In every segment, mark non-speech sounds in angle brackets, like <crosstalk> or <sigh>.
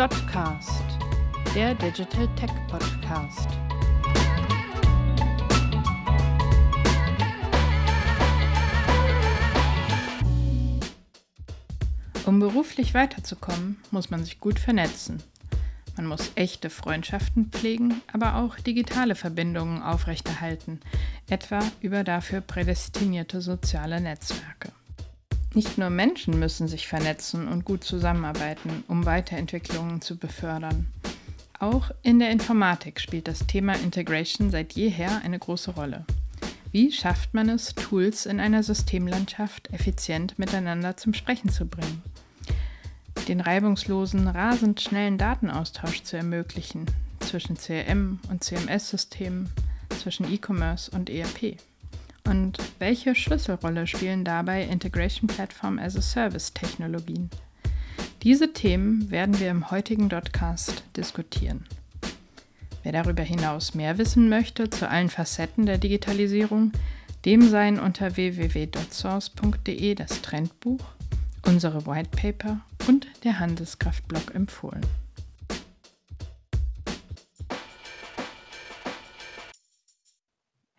Dotcast, der Digital Tech Podcast. Um beruflich weiterzukommen, muss man sich gut vernetzen. Man muss echte Freundschaften pflegen, aber auch digitale Verbindungen aufrechterhalten, etwa über dafür prädestinierte soziale Netzwerke. Nicht nur Menschen müssen sich vernetzen und gut zusammenarbeiten, um Weiterentwicklungen zu befördern. Auch in der Informatik spielt das Thema Integration seit jeher eine große Rolle. Wie schafft man es, Tools in einer Systemlandschaft effizient miteinander zum Sprechen zu bringen? Den reibungslosen, rasend schnellen Datenaustausch zu ermöglichen zwischen CRM und CMS-Systemen, zwischen E-Commerce und ERP. Und welche Schlüsselrolle spielen dabei Integration Platform as a Service Technologien? Diese Themen werden wir im heutigen Dotcast diskutieren. Wer darüber hinaus mehr wissen möchte zu allen Facetten der Digitalisierung, dem seien unter www.dotsource.de das Trendbuch, unsere White Paper und der Handelskraftblog empfohlen.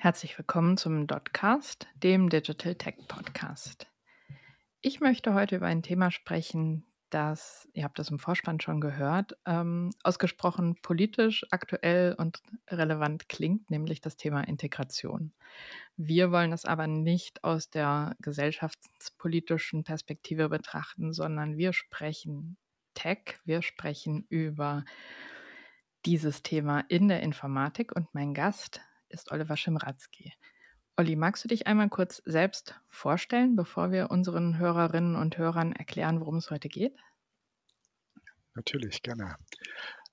Herzlich willkommen zum Dotcast, dem Digital Tech Podcast. Ich möchte heute über ein Thema sprechen, das, ihr habt das im Vorspann schon gehört, ähm, ausgesprochen politisch, aktuell und relevant klingt, nämlich das Thema Integration. Wir wollen es aber nicht aus der gesellschaftspolitischen Perspektive betrachten, sondern wir sprechen Tech, wir sprechen über dieses Thema in der Informatik und mein Gast ist Oliver Schimratzki. Olli, magst du dich einmal kurz selbst vorstellen, bevor wir unseren Hörerinnen und Hörern erklären, worum es heute geht? Natürlich, gerne.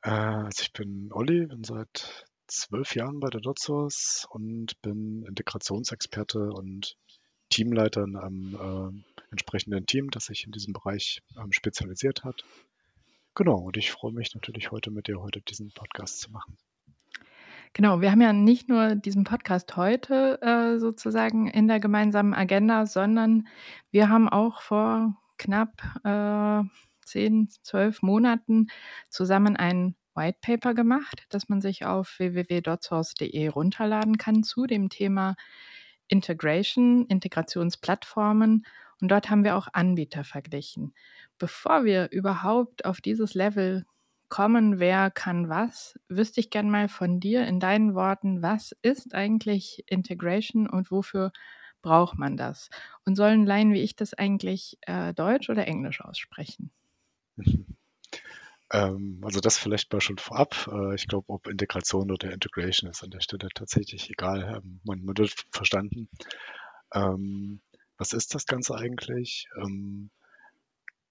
Äh, also ich bin Olli, bin seit zwölf Jahren bei der DotSource und bin Integrationsexperte und Teamleiter in einem äh, entsprechenden Team, das sich in diesem Bereich ähm, spezialisiert hat. Genau, und ich freue mich natürlich heute mit dir heute diesen Podcast zu machen. Genau, wir haben ja nicht nur diesen Podcast heute äh, sozusagen in der gemeinsamen Agenda, sondern wir haben auch vor knapp äh, 10, 12 Monaten zusammen ein White Paper gemacht, das man sich auf www.dotsource.de runterladen kann zu dem Thema Integration, Integrationsplattformen. Und dort haben wir auch Anbieter verglichen. Bevor wir überhaupt auf dieses Level kommen, wer kann was, wüsste ich gern mal von dir in deinen Worten, was ist eigentlich Integration und wofür braucht man das? Und sollen Laien wie ich das eigentlich äh, Deutsch oder Englisch aussprechen? <laughs> Ähm, also das vielleicht mal schon vorab. Äh, ich glaube, ob Integration oder Integration ist an der Stelle tatsächlich egal. Ähm, man, man wird verstanden. Ähm, was ist das Ganze eigentlich?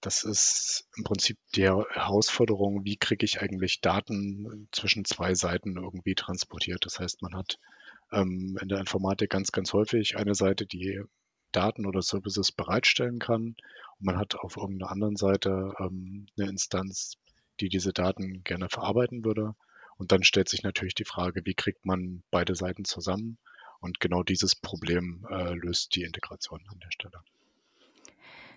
Das ist im Prinzip die Herausforderung, wie kriege ich eigentlich Daten zwischen zwei Seiten irgendwie transportiert. Das heißt, man hat ähm, in der Informatik ganz, ganz häufig eine Seite, die Daten oder Services bereitstellen kann. Und man hat auf irgendeiner anderen Seite ähm, eine Instanz, die diese Daten gerne verarbeiten würde. Und dann stellt sich natürlich die Frage, wie kriegt man beide Seiten zusammen? Und genau dieses Problem äh, löst die Integration an der Stelle.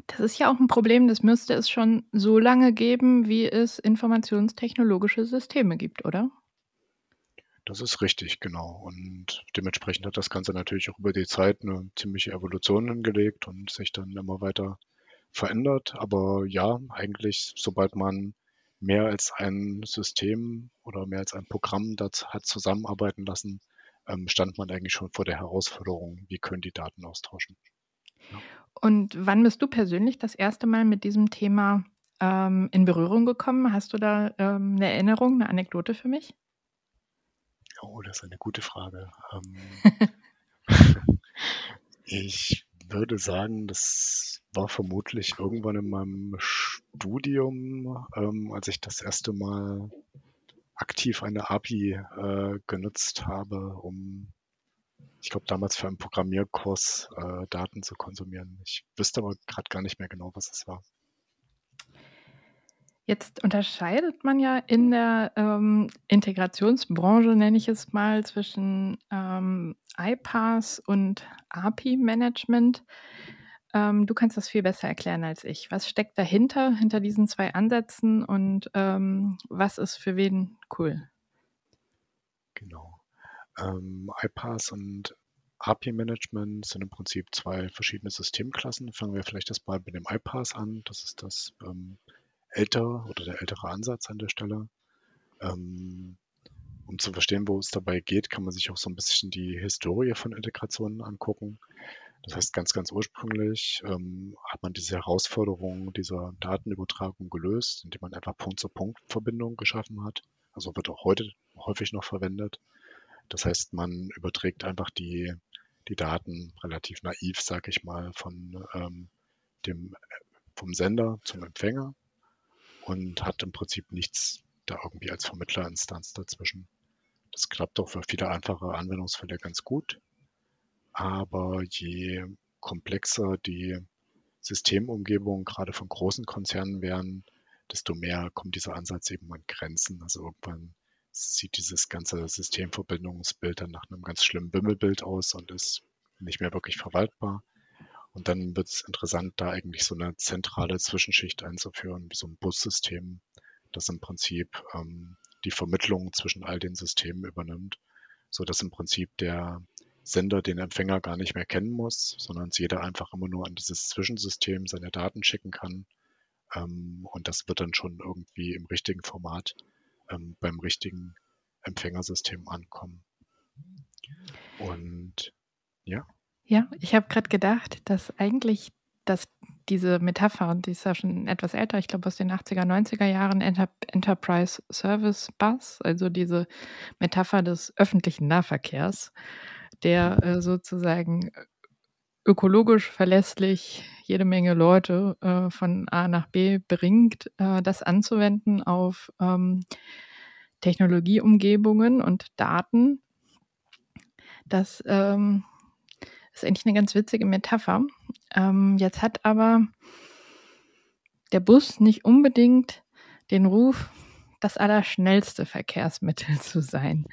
Das ist ja auch ein Problem, das müsste es schon so lange geben, wie es informationstechnologische Systeme gibt, oder? Das ist richtig, genau. Und dementsprechend hat das Ganze natürlich auch über die Zeit eine ziemliche Evolution hingelegt und sich dann immer weiter verändert. Aber ja, eigentlich, sobald man mehr als ein System oder mehr als ein Programm das hat zusammenarbeiten lassen, ähm, stand man eigentlich schon vor der Herausforderung, wie können die Daten austauschen. Und wann bist du persönlich das erste Mal mit diesem Thema ähm, in Berührung gekommen? Hast du da ähm, eine Erinnerung, eine Anekdote für mich? Oh, das ist eine gute Frage. Ähm, <laughs> ich würde sagen, das war vermutlich irgendwann in meinem Studium, ähm, als ich das erste Mal aktiv eine API äh, genutzt habe, um, ich glaube, damals für einen Programmierkurs äh, Daten zu konsumieren. Ich wüsste aber gerade gar nicht mehr genau, was es war. Jetzt unterscheidet man ja in der ähm, Integrationsbranche, nenne ich es mal, zwischen ähm, iPaaS und API-Management. ähm, du kannst das viel besser erklären als ich. Was steckt dahinter, hinter diesen zwei Ansätzen und ähm, was ist für wen cool? Genau. Ähm, iPaaS und API-Management sind im Prinzip zwei verschiedene Systemklassen. Fangen wir vielleicht erstmal mit dem iPaaS an. Das ist das ähm, ältere oder der ältere Ansatz an der Stelle. Ähm, um zu verstehen, wo es dabei geht, kann man sich auch so ein bisschen die Historie von Integrationen angucken. Das heißt, ganz, ganz ursprünglich ähm, hat man diese Herausforderung dieser Datenübertragung gelöst, indem man einfach Punkt-zu-Punkt-Verbindungen geschaffen hat. Also wird auch heute häufig noch verwendet. Das heißt, man überträgt einfach die, die Daten relativ naiv, sage ich mal, von ähm, dem, vom Sender zum Empfänger und hat im Prinzip nichts da irgendwie als Vermittlerinstanz dazwischen. Das klappt auch für viele einfache Anwendungsfälle ganz gut. Aber je komplexer die Systemumgebung gerade von großen Konzernen werden, desto mehr kommt dieser Ansatz eben an Grenzen. Also irgendwann sieht dieses ganze Systemverbindungsbild dann nach einem ganz schlimmen Wimmelbild aus und ist nicht mehr wirklich verwaltbar. Und dann wird es interessant, da eigentlich so eine zentrale Zwischenschicht einzuführen, wie so ein Bussystem, das im Prinzip ähm, die Vermittlung zwischen all den Systemen übernimmt, so dass im Prinzip der Sender den Empfänger gar nicht mehr kennen muss, sondern jeder einfach immer nur an dieses Zwischensystem seine Daten schicken kann. Ähm, und das wird dann schon irgendwie im richtigen Format ähm, beim richtigen Empfängersystem ankommen. Und ja. Ja, ich habe gerade gedacht, dass eigentlich dass diese Metapher, und die ist ja schon etwas älter, ich glaube aus den 80er, 90er Jahren, Enter Enterprise Service Bus, also diese Metapher des öffentlichen Nahverkehrs, der äh, sozusagen ökologisch verlässlich jede Menge Leute äh, von A nach B bringt, äh, das anzuwenden auf ähm, Technologieumgebungen und Daten. Das ähm, ist eigentlich eine ganz witzige Metapher. Ähm, jetzt hat aber der Bus nicht unbedingt den Ruf, das allerschnellste Verkehrsmittel <laughs> zu sein.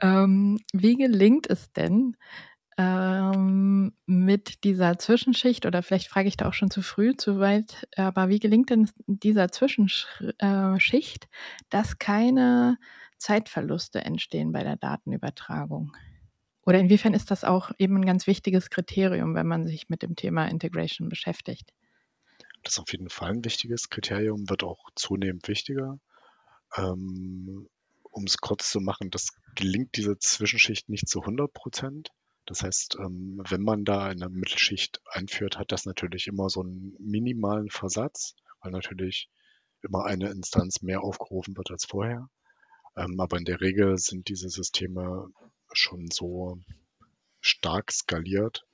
Ähm, wie gelingt es denn, ähm, mit dieser Zwischenschicht, oder vielleicht frage ich da auch schon zu früh, zu weit, aber wie gelingt denn dieser Zwischenschicht, äh, dass keine Zeitverluste entstehen bei der Datenübertragung? Oder inwiefern ist das auch eben ein ganz wichtiges Kriterium, wenn man sich mit dem Thema Integration beschäftigt? Das ist auf jeden Fall ein wichtiges Kriterium, wird auch zunehmend wichtiger. Ähm, um es kurz zu machen, das gelingt diese Zwischenschicht nicht zu 100 Prozent. Das heißt, ähm, wenn man da eine Mittelschicht einführt, hat das natürlich immer so einen minimalen Versatz, weil natürlich immer eine Instanz mehr aufgerufen wird als vorher. Ähm, aber in der Regel sind diese Systeme schon so stark skaliert,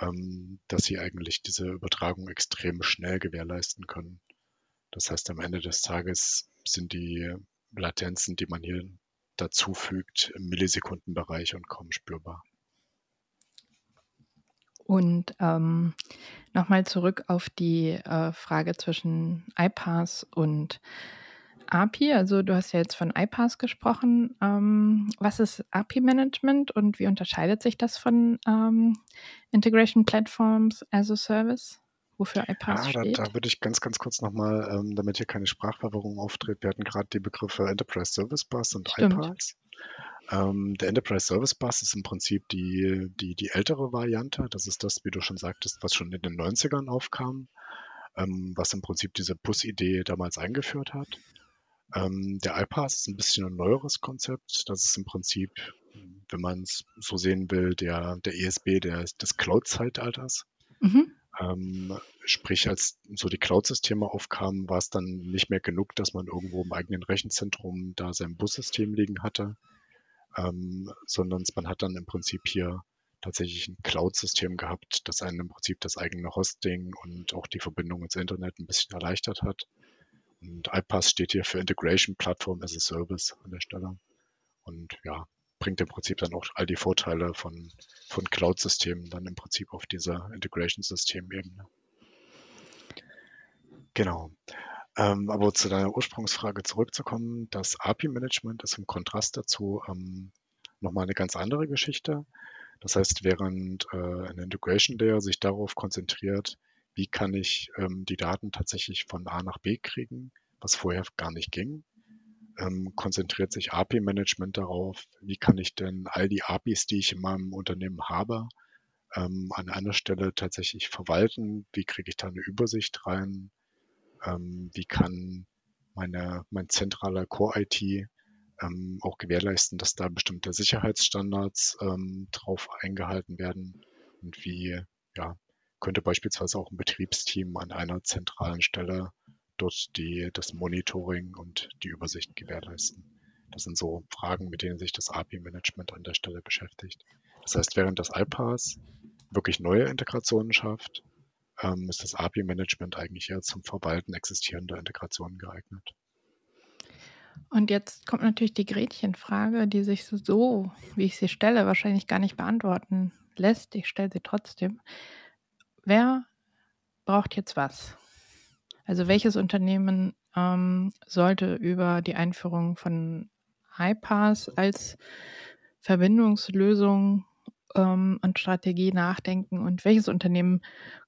ähm, dass sie eigentlich diese Übertragung extrem schnell gewährleisten können. Das heißt, am Ende des Tages sind die Latenzen, die man hier dazu fügt, im Millisekundenbereich und kaum spürbar. Und ähm, nochmal zurück auf die äh, Frage zwischen iPass und API, also du hast ja jetzt von iPass gesprochen. Ähm, was ist API-Management und wie unterscheidet sich das von ähm, Integration Platforms as a Service? Wofür iPass ah, steht? Da, da würde ich ganz, ganz kurz nochmal, ähm, damit hier keine Sprachverwirrung auftritt, wir hatten gerade die Begriffe Enterprise Service Bus und Stimmt. iPass. Ähm, der Enterprise Service Bus ist im Prinzip die, die, die ältere Variante. Das ist das, wie du schon sagtest, was schon in den 90ern aufkam, ähm, was im Prinzip diese Bus-Idee damals eingeführt hat. Ähm, der iPass ist ein bisschen ein neueres Konzept. Das ist im Prinzip, wenn man es so sehen will, der, der ESB der, des Cloud-Zeitalters. Mhm. Ähm, sprich, als so die Cloud-Systeme aufkamen, war es dann nicht mehr genug, dass man irgendwo im eigenen Rechenzentrum da sein Bussystem liegen hatte, ähm, sondern man hat dann im Prinzip hier tatsächlich ein Cloud-System gehabt, das einen im Prinzip das eigene Hosting und auch die Verbindung ins Internet ein bisschen erleichtert hat. Und iPass steht hier für Integration Platform as a Service an der Stelle. Und ja, bringt im Prinzip dann auch all die Vorteile von, von Cloud-Systemen dann im Prinzip auf dieser Integration-System-Ebene. Genau. Ähm, aber zu deiner Ursprungsfrage zurückzukommen, das API-Management ist im Kontrast dazu ähm, nochmal eine ganz andere Geschichte. Das heißt, während äh, ein Integration Layer sich darauf konzentriert, wie kann ich ähm, die Daten tatsächlich von A nach B kriegen, was vorher gar nicht ging, ähm, konzentriert sich API-Management darauf, wie kann ich denn all die APIs, die ich in meinem Unternehmen habe, ähm, an einer Stelle tatsächlich verwalten, wie kriege ich da eine Übersicht rein, ähm, wie kann meine, mein zentraler Core-IT ähm, auch gewährleisten, dass da bestimmte Sicherheitsstandards ähm, drauf eingehalten werden und wie ja, könnte beispielsweise auch ein Betriebsteam an einer zentralen Stelle dort die, das Monitoring und die Übersicht gewährleisten. Das sind so Fragen, mit denen sich das API-Management an der Stelle beschäftigt. Das heißt, während das iPaaS wirklich neue Integrationen schafft, ähm, ist das API-Management eigentlich eher zum Verwalten existierender Integrationen geeignet. Und jetzt kommt natürlich die Gretchenfrage, die sich so, wie ich sie stelle, wahrscheinlich gar nicht beantworten lässt. Ich stelle sie trotzdem. Wer braucht jetzt was? Also welches Unternehmen ähm, sollte über die Einführung von iPass als Verbindungslösung ähm, und Strategie nachdenken und welches Unternehmen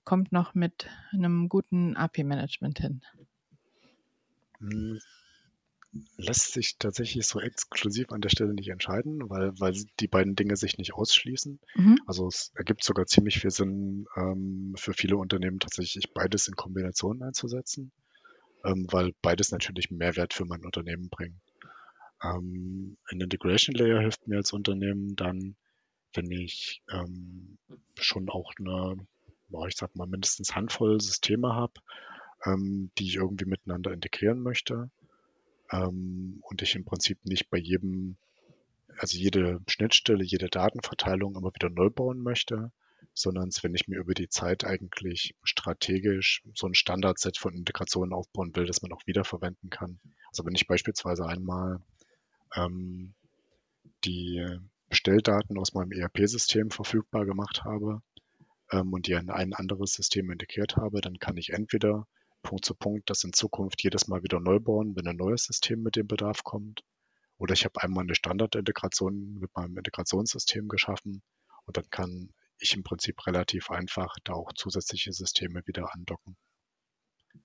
kommt noch mit einem guten API-Management hin? Hm, lässt sich tatsächlich so exklusiv an der Stelle nicht entscheiden, weil, weil die beiden Dinge sich nicht ausschließen. Mhm. Also es ergibt sogar ziemlich viel Sinn ähm, für viele Unternehmen tatsächlich beides in Kombination einzusetzen, ähm, weil beides natürlich Mehrwert für mein Unternehmen bringt. Ähm, ein Integration Layer hilft mir als Unternehmen dann, wenn ich ähm, schon auch eine, ich sag mal, mindestens Handvoll Systeme habe, ähm, die ich irgendwie miteinander integrieren möchte ähm, und ich im Prinzip nicht bei jedem, also jede Schnittstelle, jede Datenverteilung immer wieder neu bauen möchte, sondern wenn ich mir über die Zeit eigentlich strategisch so ein Standardset von Integrationen aufbauen will, das man auch wiederverwenden kann. Also wenn ich beispielsweise einmal ähm, die Bestelldaten aus meinem ERP-System verfügbar gemacht habe ähm, und die in ein anderes System integriert habe, dann kann ich entweder Punkt zu Punkt das in Zukunft jedes Mal wieder neu bauen, wenn ein neues System mit dem Bedarf kommt. Oder ich habe einmal eine Standardintegration mit meinem Integrationssystem geschaffen und dann kann ich im Prinzip relativ einfach da auch zusätzliche Systeme wieder andocken.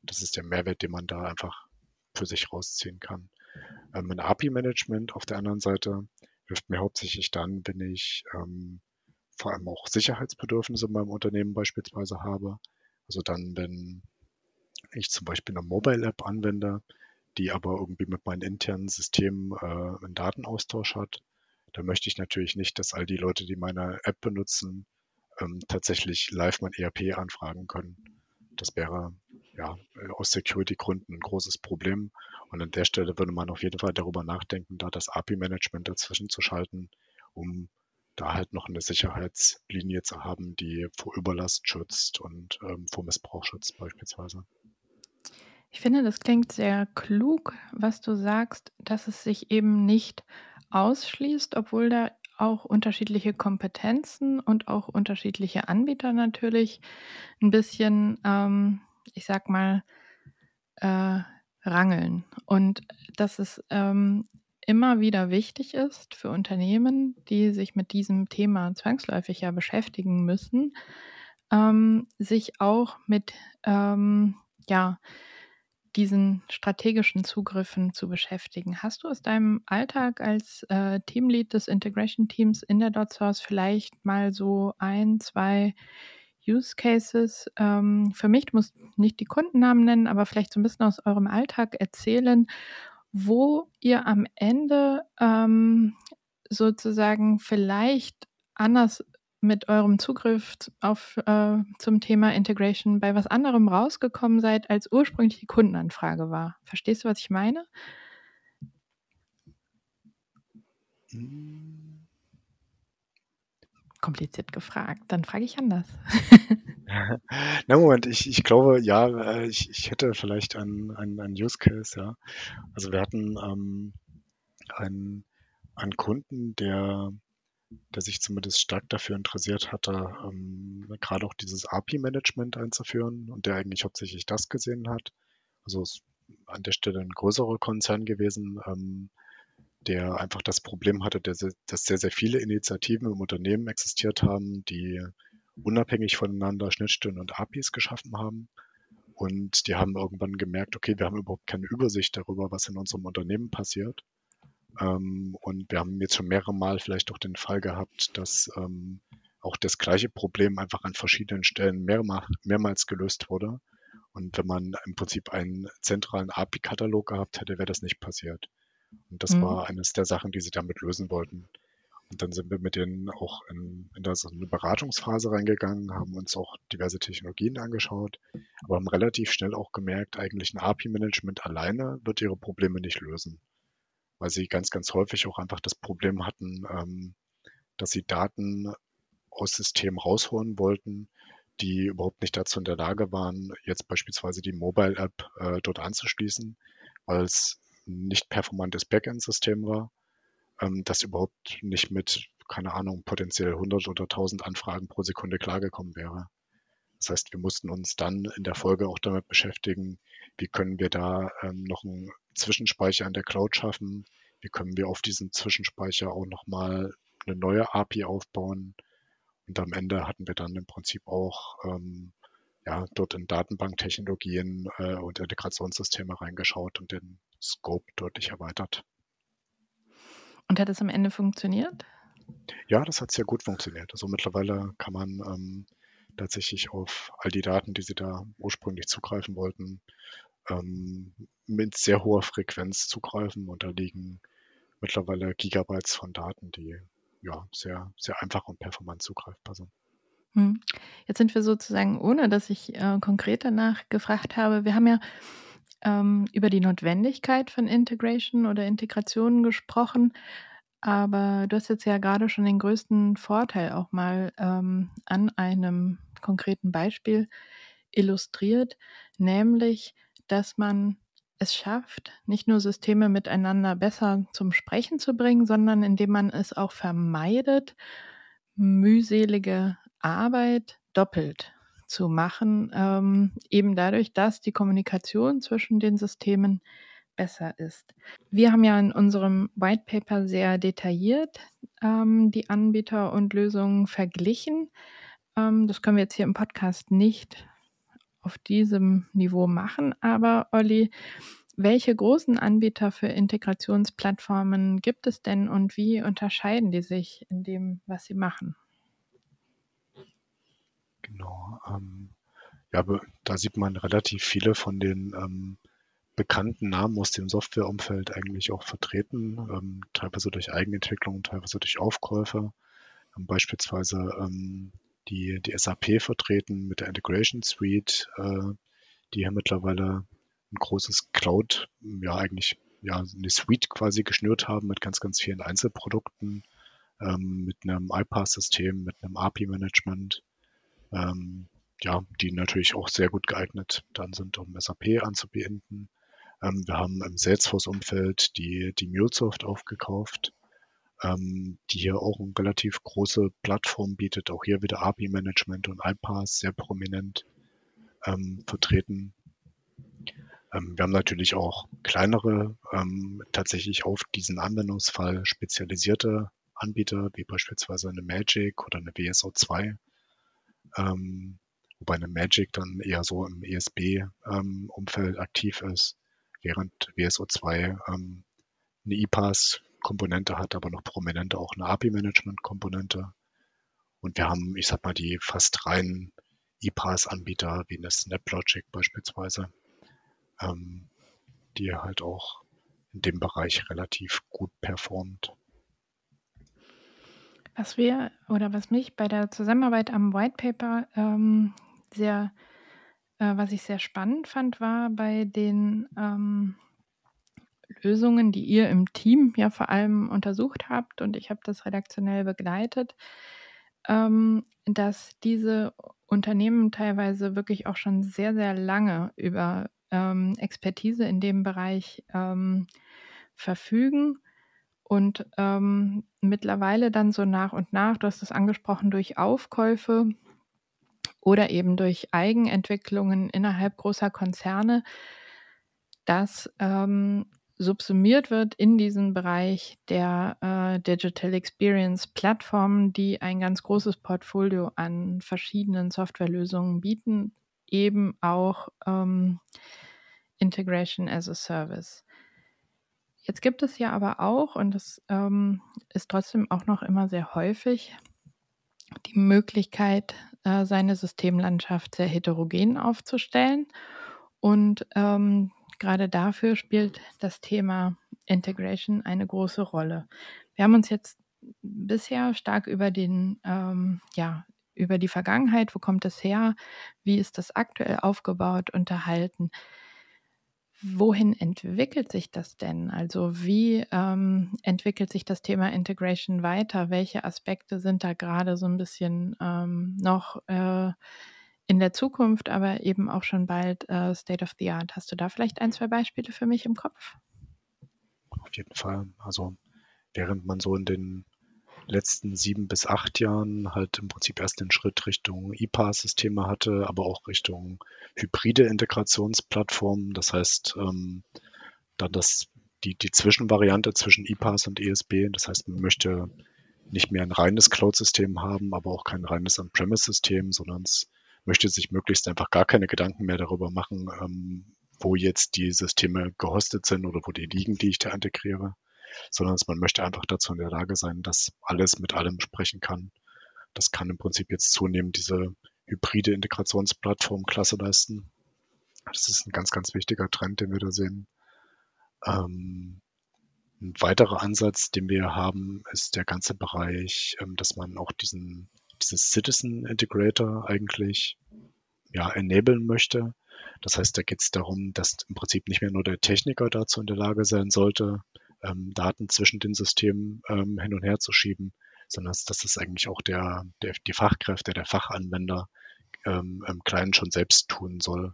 Das ist der Mehrwert, den man da einfach für sich rausziehen kann. Ähm, ein API-Management auf der anderen Seite hilft mir hauptsächlich dann, wenn ich ähm, vor allem auch Sicherheitsbedürfnisse in meinem Unternehmen beispielsweise habe. Also dann, wenn ich zum Beispiel eine Mobile-App anwende, die aber irgendwie mit meinen internen Systemen äh, einen Datenaustausch hat, dann möchte ich natürlich nicht, dass all die Leute, die meine App benutzen, ähm, tatsächlich live mein ERP anfragen können. Das wäre ja aus Security-Gründen ein großes Problem. Und an der Stelle würde man auf jeden Fall darüber nachdenken, da das API-Management dazwischen zu schalten, um da halt noch eine Sicherheitslinie zu haben, die vor Überlast schützt und ähm, vor Missbrauch schützt beispielsweise. Ich finde, das klingt sehr klug, was du sagst, dass es sich eben nicht ausschließt, obwohl da auch unterschiedliche Kompetenzen und auch unterschiedliche Anbieter natürlich ein bisschen, ähm, ich sag mal, äh, rangeln. Und dass es ähm, immer wieder wichtig ist für Unternehmen, die sich mit diesem Thema zwangsläufig ja beschäftigen müssen, ähm, sich auch mit ähm, ja, diesen strategischen Zugriffen zu beschäftigen. Hast du aus deinem Alltag als äh, Teamlead des Integration Teams in der DotSource vielleicht mal so ein, zwei Use Cases ähm, für mich, du musst nicht die Kundennamen nennen, aber vielleicht so ein bisschen aus eurem Alltag erzählen, wo ihr am Ende ähm, sozusagen vielleicht anders mit eurem Zugriff auf, äh, zum Thema Integration bei was anderem rausgekommen seid, als ursprünglich die Kundenanfrage war. Verstehst du, was ich meine? Kompliziert gefragt. Dann frage ich anders. <laughs> Na Moment, ich, ich glaube, ja, äh, ich, ich hätte vielleicht einen, einen, Use Case, ja. Also wir hatten ähm, einen, einen Kunden, der der sich zumindest stark dafür interessiert hatte, ähm, gerade auch dieses API-Management einzuführen und der eigentlich hauptsächlich das gesehen hat. Also ist an der Stelle ein größerer Konzern gewesen, ähm, der einfach das Problem hatte, dass sehr, sehr viele Initiativen im Unternehmen existiert haben, die unabhängig voneinander Schnittstellen und APIs geschaffen haben. Und die haben irgendwann gemerkt, okay, wir haben überhaupt keine Übersicht darüber, was in unserem Unternehmen passiert. Ähm, und wir haben jetzt schon mehrere Mal vielleicht auch den Fall gehabt, dass ähm, auch das gleiche Problem einfach an verschiedenen Stellen mehrmal, mehrmals gelöst wurde. Und wenn man im Prinzip einen zentralen API-Katalog gehabt hätte, wäre das nicht passiert. Und das mhm. war eines der Sachen, die sie damit lösen wollten. Und dann sind wir mit denen auch in, in das, eine Beratungsphase reingegangen, haben uns auch diverse Technologien angeschaut, aber haben relativ schnell auch gemerkt, eigentlich ein API-Management alleine wird ihre Probleme nicht lösen. Weil sie ganz, ganz häufig auch einfach das Problem hatten, ähm, dass sie Daten aus Systemen rausholen wollten, die überhaupt nicht dazu in der Lage waren, jetzt beispielsweise die Mobile-App äh, dort anzuschließen, weil es nicht performantes Backend-System war, ähm, das überhaupt nicht mit, keine Ahnung, potenziell 100 oder 1000 Anfragen pro Sekunde klargekommen wäre. Das heißt, wir mussten uns dann in der Folge auch damit beschäftigen, wie können wir da ähm, noch einen Zwischenspeicher in der Cloud schaffen, wie können wir auf diesen Zwischenspeicher auch nochmal eine neue API aufbauen. Und am Ende hatten wir dann im Prinzip auch ähm, ja, dort in Datenbanktechnologien äh, und Integrationssysteme reingeschaut und den Scope deutlich erweitert. Und hat es am Ende funktioniert? Ja, das hat sehr gut funktioniert. Also mittlerweile kann man ähm, tatsächlich auf all die Daten, die Sie da ursprünglich zugreifen wollten, ähm, mit sehr hoher Frequenz zugreifen und da liegen mittlerweile Gigabytes von Daten, die ja sehr, sehr einfach und performant zugreifbar sind. Hm. Jetzt sind wir sozusagen, ohne dass ich äh, konkret danach gefragt habe, wir haben ja ähm, über die Notwendigkeit von Integration oder Integration gesprochen. Aber du hast jetzt ja gerade schon den größten Vorteil auch mal ähm, an einem konkreten Beispiel illustriert, nämlich, dass man es schafft, nicht nur Systeme miteinander besser zum Sprechen zu bringen, sondern indem man es auch vermeidet, mühselige Arbeit doppelt zu machen, ähm, eben dadurch, dass die Kommunikation zwischen den Systemen besser ist. Wir haben ja in unserem White Paper sehr detailliert ähm, die Anbieter und Lösungen verglichen. Ähm, das können wir jetzt hier im Podcast nicht auf diesem Niveau machen, aber Olli, welche großen Anbieter für Integrationsplattformen gibt es denn und wie unterscheiden die sich in dem, was sie machen? Genau. Ähm, ja, da sieht man relativ viele von den ähm, bekannten Namen aus dem Softwareumfeld eigentlich auch vertreten, ähm, teilweise durch Eigenentwicklung, teilweise durch Aufkäufe. Ähm, beispielsweise ähm, die, die SAP vertreten mit der Integration Suite, äh, die hier mittlerweile ein großes Cloud, ja eigentlich ja eine Suite quasi geschnürt haben mit ganz, ganz vielen Einzelprodukten, ähm, mit einem iPass-System, mit einem API-Management, ähm, ja, die natürlich auch sehr gut geeignet dann sind, um SAP anzubinden. Ähm, wir haben im Salesforce-Umfeld die, die MuleSoft aufgekauft, ähm, die hier auch eine relativ große Plattform bietet, auch hier wieder API-Management und iPass sehr prominent ähm, vertreten. Ähm, wir haben natürlich auch kleinere, ähm, tatsächlich auf diesen Anwendungsfall spezialisierte Anbieter, wie beispielsweise eine Magic oder eine WSO2, ähm, wobei eine Magic dann eher so im ESB-Umfeld ähm, aktiv ist, während WSO2 ähm, eine EPAS-Komponente hat, aber noch prominenter auch eine API-Management-Komponente. Und wir haben, ich sag mal, die fast reinen EPAS-Anbieter wie eine SnapLogic beispielsweise, ähm, die halt auch in dem Bereich relativ gut performt. Was wir oder was mich bei der Zusammenarbeit am White Paper ähm, sehr, äh, was ich sehr spannend fand, war bei den ähm, Lösungen, die ihr im Team ja vor allem untersucht habt. Und ich habe das redaktionell begleitet, ähm, dass diese Unternehmen teilweise wirklich auch schon sehr, sehr lange über ähm, Expertise in dem Bereich ähm, verfügen und ähm, mittlerweile dann so nach und nach, du hast es angesprochen, durch Aufkäufe oder eben durch Eigenentwicklungen innerhalb großer Konzerne, dass ähm, subsumiert wird in diesen Bereich der äh, Digital Experience Plattformen, die ein ganz großes Portfolio an verschiedenen Softwarelösungen bieten, eben auch ähm, Integration as a Service. Jetzt gibt es ja aber auch, und das ähm, ist trotzdem auch noch immer sehr häufig, die Möglichkeit, äh, seine Systemlandschaft sehr heterogen aufzustellen. Und ähm, gerade dafür spielt das Thema Integration eine große Rolle. Wir haben uns jetzt bisher stark über den, ähm, ja, über die Vergangenheit, wo kommt es her, wie ist das aktuell aufgebaut, unterhalten. Wohin entwickelt sich das denn? Also wie ähm, entwickelt sich das Thema Integration weiter? Welche Aspekte sind da gerade so ein bisschen ähm, noch äh, in der Zukunft, aber eben auch schon bald äh, State of the Art? Hast du da vielleicht ein, zwei Beispiele für mich im Kopf? Auf jeden Fall. Also während man so in den letzten sieben bis acht Jahren halt im Prinzip erst den Schritt Richtung IPaaS-Systeme hatte, aber auch Richtung hybride Integrationsplattformen. Das heißt, ähm, dann das, die, die Zwischenvariante zwischen IPaaS und ESB. Das heißt, man möchte nicht mehr ein reines Cloud-System haben, aber auch kein reines On-Premise-System, sondern es möchte sich möglichst einfach gar keine Gedanken mehr darüber machen, ähm, wo jetzt die Systeme gehostet sind oder wo die liegen, die ich da integriere, sondern man möchte einfach dazu in der Lage sein, dass alles mit allem sprechen kann. Das kann im Prinzip jetzt zunehmend diese hybride Integrationsplattform Klasse leisten. Das ist ein ganz, ganz wichtiger Trend, den wir da sehen. Ähm, ein weiterer Ansatz, den wir haben, ist der ganze Bereich, ähm, dass man auch diesen, dieses Citizen Integrator eigentlich ja, enablen möchte. Das heißt, da geht es darum, dass im Prinzip nicht mehr nur der Techniker dazu in der Lage sein sollte, ähm, Daten zwischen den Systemen ähm, hin und her zu schieben, sondern dass, dass das eigentlich auch der, der, die Fachkräfte, der Fachanwender ähm, im Kleinen schon selbst tun soll.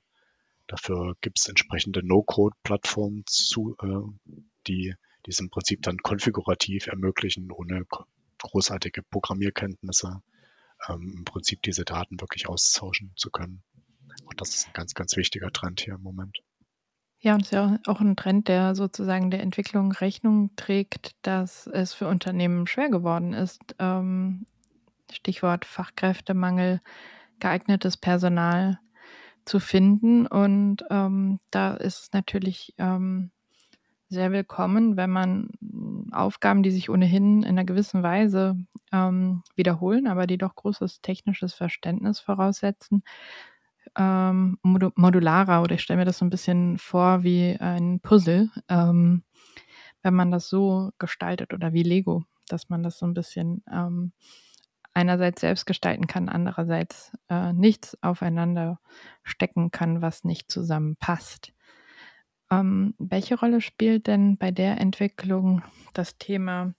Dafür gibt es entsprechende No-Code-Plattformen, zu, äh, die, die es im Prinzip dann konfigurativ ermöglichen, ohne großartige Programmierkenntnisse ähm, im Prinzip diese Daten wirklich austauschen zu können. Und das ist ein ganz, ganz wichtiger Trend hier im Moment. Ja, und es ist ja auch ein Trend, der sozusagen der Entwicklung Rechnung trägt, dass es für Unternehmen schwer geworden ist. Ähm, Stichwort Fachkräftemangel, geeignetes Personal zu finden. Und ähm, da ist es natürlich ähm, sehr willkommen, wenn man Aufgaben, die sich ohnehin in einer gewissen Weise ähm, wiederholen, aber die doch großes technisches Verständnis voraussetzen, ähm, modularer oder ich stelle mir das so ein bisschen vor wie ein Puzzle, ähm, wenn man das so gestaltet oder wie Lego, dass man das so ein bisschen ähm, einerseits selbst gestalten kann, andererseits äh, nichts aufeinander stecken kann, was nicht zusammenpasst. Ähm, welche Rolle spielt denn bei der Entwicklung das Thema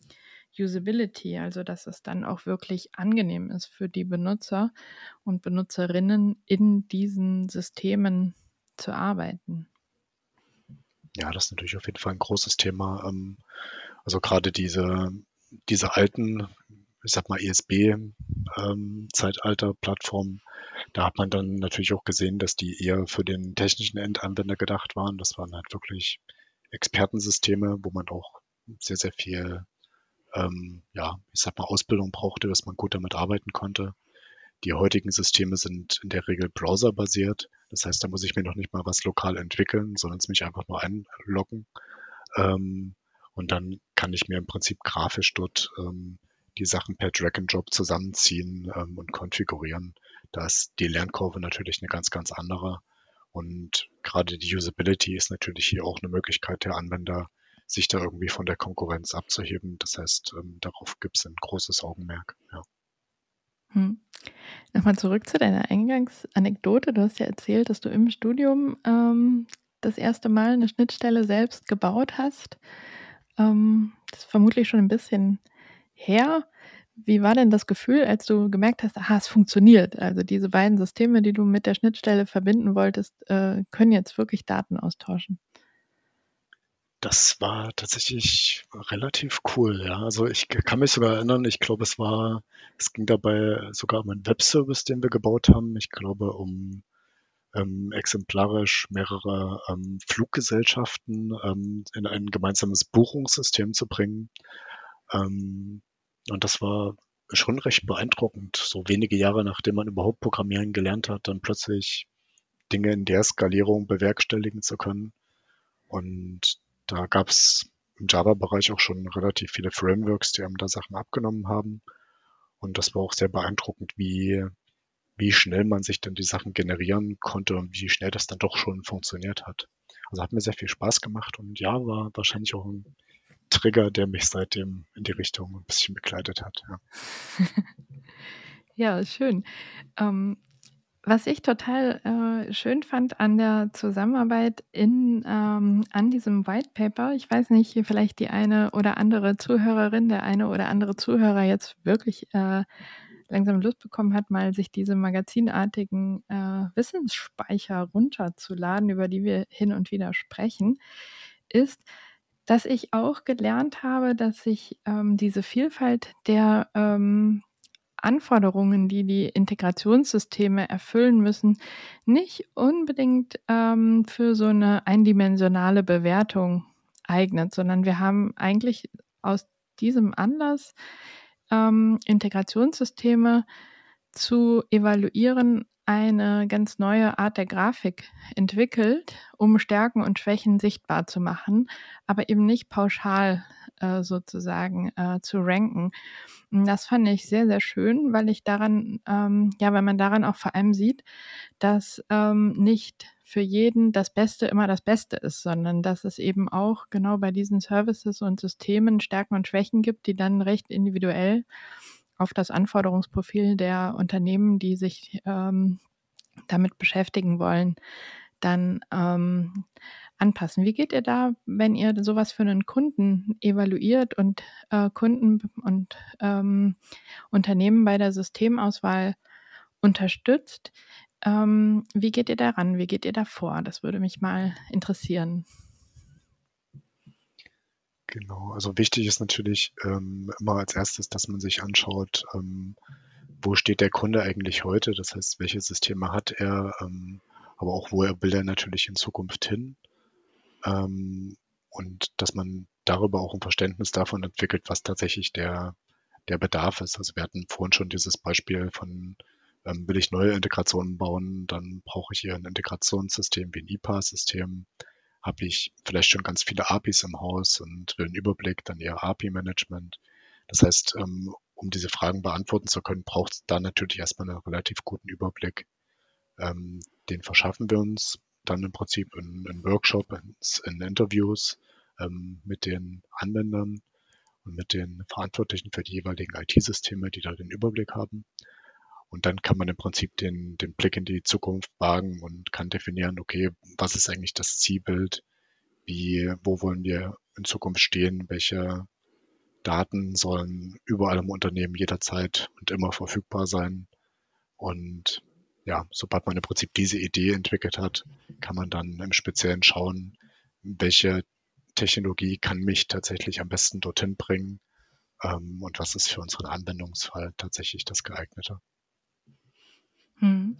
Usability, also dass es dann auch wirklich angenehm ist für die Benutzer und Benutzerinnen in diesen Systemen zu arbeiten. Ja, das ist natürlich auf jeden Fall ein großes Thema. Ähm, also gerade diese, diese alten, ich sag mal ESB-Zeitalter-Plattformen, ähm, da hat man dann natürlich auch gesehen, dass die eher für den technischen Endanwender gedacht waren. Das waren halt wirklich Expertensysteme, wo man auch sehr, sehr viel ähm, ja, ich sag mal, Ausbildung brauchte, dass man gut damit arbeiten konnte. Die heutigen Systeme sind in der Regel browserbasiert. Das heißt, da muss ich mir noch nicht mal was lokal entwickeln, sondern es mich einfach nur einloggen. Ähm, und dann kann ich mir im Prinzip grafisch dort ähm, die Sachen per Drag and Drop zusammenziehen ähm, und konfigurieren. Da ist die Lernkurve natürlich eine ganz, ganz andere. Und gerade die Usability ist natürlich hier auch eine Möglichkeit der Anwender, sich da irgendwie von der Konkurrenz abzuheben. Das heißt, ähm, darauf gibt es ein großes Augenmerk. Ja. Hm. Nochmal zurück zu deiner Eingangsanekdote. Du hast ja erzählt, dass du im Studium ähm, das erste Mal eine Schnittstelle selbst gebaut hast. Ähm, das ist vermutlich schon ein bisschen her. Wie war denn das Gefühl, als du gemerkt hast, aha, es funktioniert? Also diese beiden Systeme, die du mit der Schnittstelle verbinden wolltest, äh, können jetzt wirklich Daten austauschen. Das war tatsächlich relativ cool, ja. Also ich kann mich sogar erinnern, ich glaube, es war, es ging dabei sogar um einen Webservice, den wir gebaut haben. Ich glaube, um ähm, exemplarisch mehrere ähm, Fluggesellschaften ähm, in ein gemeinsames Buchungssystem zu bringen. Ähm, und das war schon recht beeindruckend, so wenige Jahre nachdem man überhaupt Programmieren gelernt hat, dann plötzlich Dinge in der Skalierung bewerkstelligen zu können. Und da gab es im Java-Bereich auch schon relativ viele Frameworks, die einem da Sachen abgenommen haben. Und das war auch sehr beeindruckend, wie, wie schnell man sich dann die Sachen generieren konnte und wie schnell das dann doch schon funktioniert hat. Also hat mir sehr viel Spaß gemacht und ja, war wahrscheinlich auch ein Trigger, der mich seitdem in die Richtung ein bisschen begleitet hat. Ja, <laughs> ja schön. Ähm, was ich total äh, schön fand an der Zusammenarbeit in, ähm, an diesem White Paper, ich weiß nicht, vielleicht die eine oder andere Zuhörerin, der eine oder andere Zuhörer jetzt wirklich äh, langsam Lust bekommen hat, mal sich diese magazinartigen äh, Wissensspeicher runterzuladen, über die wir hin und wieder sprechen, ist, dass ich auch gelernt habe, dass sich ähm, diese Vielfalt der ähm, Anforderungen, die die Integrationssysteme erfüllen müssen, nicht unbedingt ähm, für so eine eindimensionale Bewertung eignet, sondern wir haben eigentlich aus diesem Anlass ähm, Integrationssysteme zu evaluieren eine ganz neue Art der Grafik entwickelt, um Stärken und Schwächen sichtbar zu machen, aber eben nicht pauschal äh, sozusagen äh, zu ranken. Das fand ich sehr, sehr schön, weil ich daran, ähm, ja, weil man daran auch vor allem sieht, dass ähm, nicht für jeden das Beste immer das Beste ist, sondern dass es eben auch genau bei diesen Services und Systemen Stärken und Schwächen gibt, die dann recht individuell auf das Anforderungsprofil der Unternehmen, die sich ähm, damit beschäftigen wollen, dann ähm, anpassen. Wie geht ihr da, wenn ihr sowas für einen Kunden evaluiert und äh, Kunden und ähm, Unternehmen bei der Systemauswahl unterstützt? Ähm, wie geht ihr daran? Wie geht ihr da vor? Das würde mich mal interessieren. Genau, also wichtig ist natürlich ähm, immer als erstes, dass man sich anschaut, ähm, wo steht der Kunde eigentlich heute? Das heißt, welche Systeme hat er, ähm, aber auch wo er will er natürlich in Zukunft hin? Ähm, und dass man darüber auch ein Verständnis davon entwickelt, was tatsächlich der, der Bedarf ist. Also wir hatten vorhin schon dieses Beispiel von, ähm, will ich neue Integrationen bauen, dann brauche ich hier ein Integrationssystem wie ein IPA-System. Habe ich vielleicht schon ganz viele APIs im Haus und will einen Überblick, dann eher API-Management. Das heißt, ähm, um diese Fragen beantworten zu können, braucht es da natürlich erstmal einen relativ guten Überblick. Ähm, den verschaffen wir uns dann im Prinzip in, in Workshop, in, in Interviews ähm, mit den Anwendern und mit den Verantwortlichen für die jeweiligen IT-Systeme, die da den Überblick haben. Und dann kann man im Prinzip den, den Blick in die Zukunft wagen und kann definieren, okay, was ist eigentlich das Zielbild? Wie, wo wollen wir in Zukunft stehen? Welche Daten sollen überall im Unternehmen jederzeit und immer verfügbar sein? Und ja, sobald man im Prinzip diese Idee entwickelt hat, kann man dann im Speziellen schauen, welche Technologie kann mich tatsächlich am besten dorthin bringen ähm, und was ist für unseren Anwendungsfall tatsächlich das geeignete. Hm.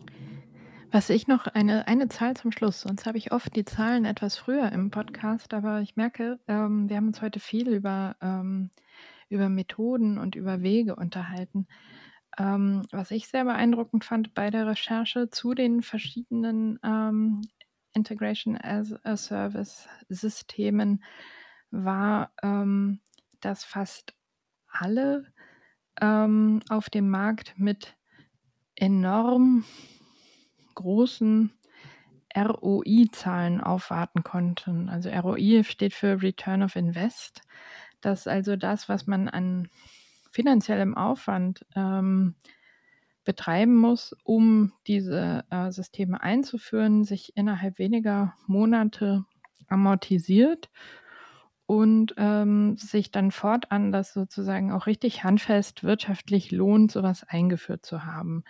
Was ich noch, eine, eine Zahl zum Schluss, sonst habe ich oft die Zahlen etwas früher im Podcast, aber ich merke, ähm, wir haben uns heute viel über, ähm, über Methoden und über Wege unterhalten. Ähm, was ich sehr beeindruckend fand bei der Recherche zu den verschiedenen ähm, Integration as a Service Systemen war, ähm, dass fast alle ähm, auf dem Markt mit enorm großen ROI-Zahlen aufwarten konnten. Also ROI steht für Return of Invest. Das ist also das, was man an finanziellem Aufwand ähm, betreiben muss, um diese äh, Systeme einzuführen, sich innerhalb weniger Monate amortisiert und ähm, sich dann fortan das sozusagen auch richtig handfest wirtschaftlich lohnt, sowas eingeführt zu haben.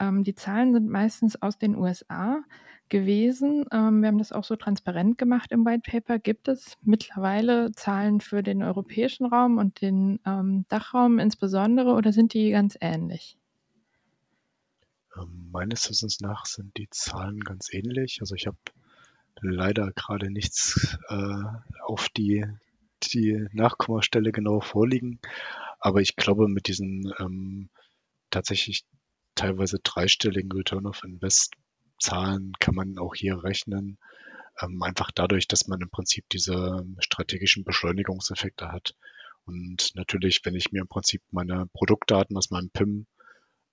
Ähm, die Zahlen sind meistens aus den USA gewesen. Ähm, wir haben das auch so transparent gemacht im White Paper. Gibt es mittlerweile Zahlen für den europäischen Raum und den ähm, Dachraum insbesondere oder sind die ganz ähnlich? Ähm, meines Wissens nach sind die Zahlen ganz ähnlich. Also ich habe leider gerade nichts äh, auf die, die Nachkommastelle genau vorliegen. Aber ich glaube, mit diesen ähm, tatsächlich teilweise dreistelligen Return of Invest Zahlen kann man auch hier rechnen. Ähm, einfach dadurch, dass man im Prinzip diese strategischen Beschleunigungseffekte hat. Und natürlich, wenn ich mir im Prinzip meine Produktdaten aus meinem PIM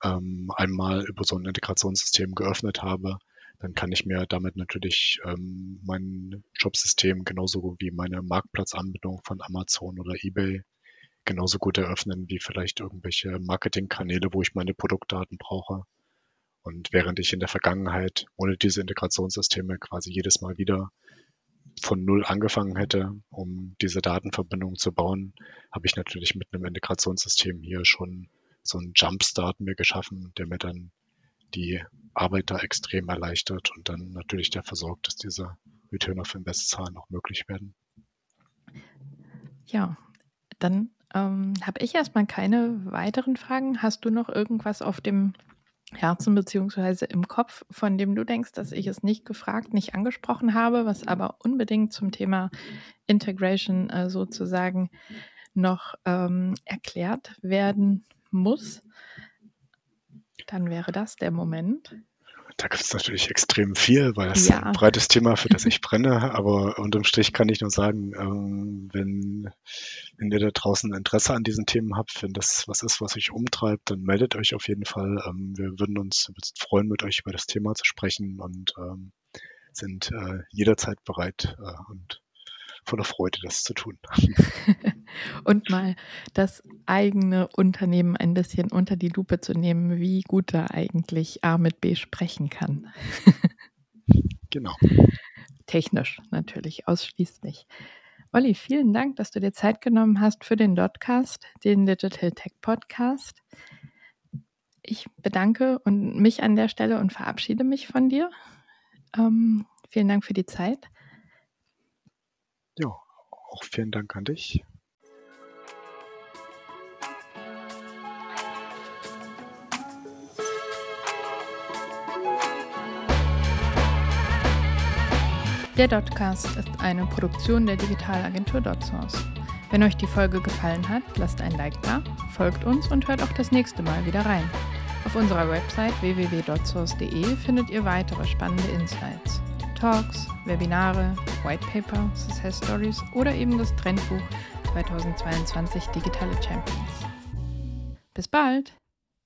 ähm, einmal über so ein Integrationssystem geöffnet habe, dann kann ich mir damit natürlich ähm, mein Jobsystem genauso wie meine Marktplatzanbindung von Amazon oder eBay genauso gut eröffnen wie vielleicht irgendwelche Marketingkanäle, wo ich meine Produktdaten brauche. Und während ich in der Vergangenheit ohne diese Integrationssysteme quasi jedes Mal wieder von Null angefangen hätte, um diese Datenverbindung zu bauen, habe ich natürlich mit einem Integrationssystem hier schon so einen Jumpstart mir geschaffen, der mir dann die Arbeit da extrem erleichtert und dann natürlich dafür sorgt, dass diese Return of Invest Zahlen auch möglich werden. Ja, dann ähm, habe ich erstmal keine weiteren Fragen. Hast du noch irgendwas auf dem Herzen beziehungsweise im Kopf, von dem du denkst, dass ich es nicht gefragt, nicht angesprochen habe, was aber unbedingt zum Thema Integration äh, sozusagen noch ähm, erklärt werden muss, dann wäre das der Moment. Da gibt es natürlich extrem viel, weil es ja. ein breites Thema, für das <laughs> ich brenne. Aber unterm Strich kann ich nur sagen, ähm, wenn, wenn ihr da draußen Interesse an diesen Themen habt, wenn das was ist, was euch umtreibt, dann meldet euch auf jeden Fall. Ähm, wir würden uns freuen, mit euch über das Thema zu sprechen und ähm, sind äh, jederzeit bereit äh, und voller Freude, das zu tun. <laughs> und mal das eigene Unternehmen ein bisschen unter die Lupe zu nehmen, wie gut da eigentlich A mit B sprechen kann. <laughs> genau. Technisch natürlich, ausschließlich. Olli, vielen Dank, dass du dir Zeit genommen hast für den Dotcast, den Digital Tech Podcast. Ich bedanke und mich an der Stelle und verabschiede mich von dir. Ähm, vielen Dank für die Zeit. Auch vielen Dank an dich. Der Dotcast ist eine Produktion der Digitalagentur DotSource. Wenn euch die Folge gefallen hat, lasst ein Like da, folgt uns und hört auch das nächste Mal wieder rein. Auf unserer Website www.dotsource.de findet ihr weitere spannende Insights. Talks, Webinare, Whitepaper, Success Stories oder eben das Trendbuch 2022 Digitale Champions. Bis bald!